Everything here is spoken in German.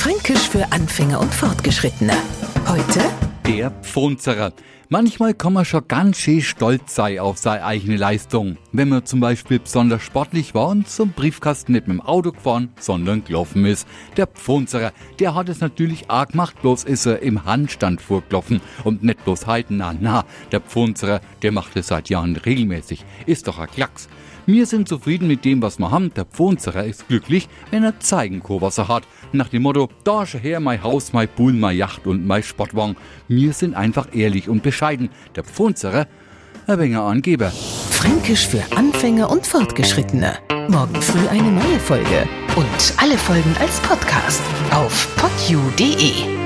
Fränkisch für Anfänger und Fortgeschrittene. Heute Der Pfunzerer. Manchmal kann man schon ganz schön stolz sein auf seine eigene Leistung. Wenn man zum Beispiel besonders sportlich war und zum Briefkasten nicht mit dem Auto gefahren, sondern gelaufen ist. Der Pfunzerer, der hat es natürlich arg gemacht, bloß ist er im Handstand vorgelaufen und nicht bloß halten. Na, na, der Pfunzerer, der macht es seit Jahren regelmäßig. Ist doch ein Klacks. Wir sind zufrieden mit dem, was wir haben. Der Pfunzerer ist glücklich, wenn er zeigen kann, was er hat. Nach dem Motto, da schau her, mein Haus, mein Pool, mein Yacht und mein Sportwagen. Wir sind einfach ehrlich und bescheiden. Der Pfunzerer, ein wenig Angeber. Fränkisch für Anfänger und Fortgeschrittene. Morgen früh eine neue Folge. Und alle Folgen als Podcast auf podu.de.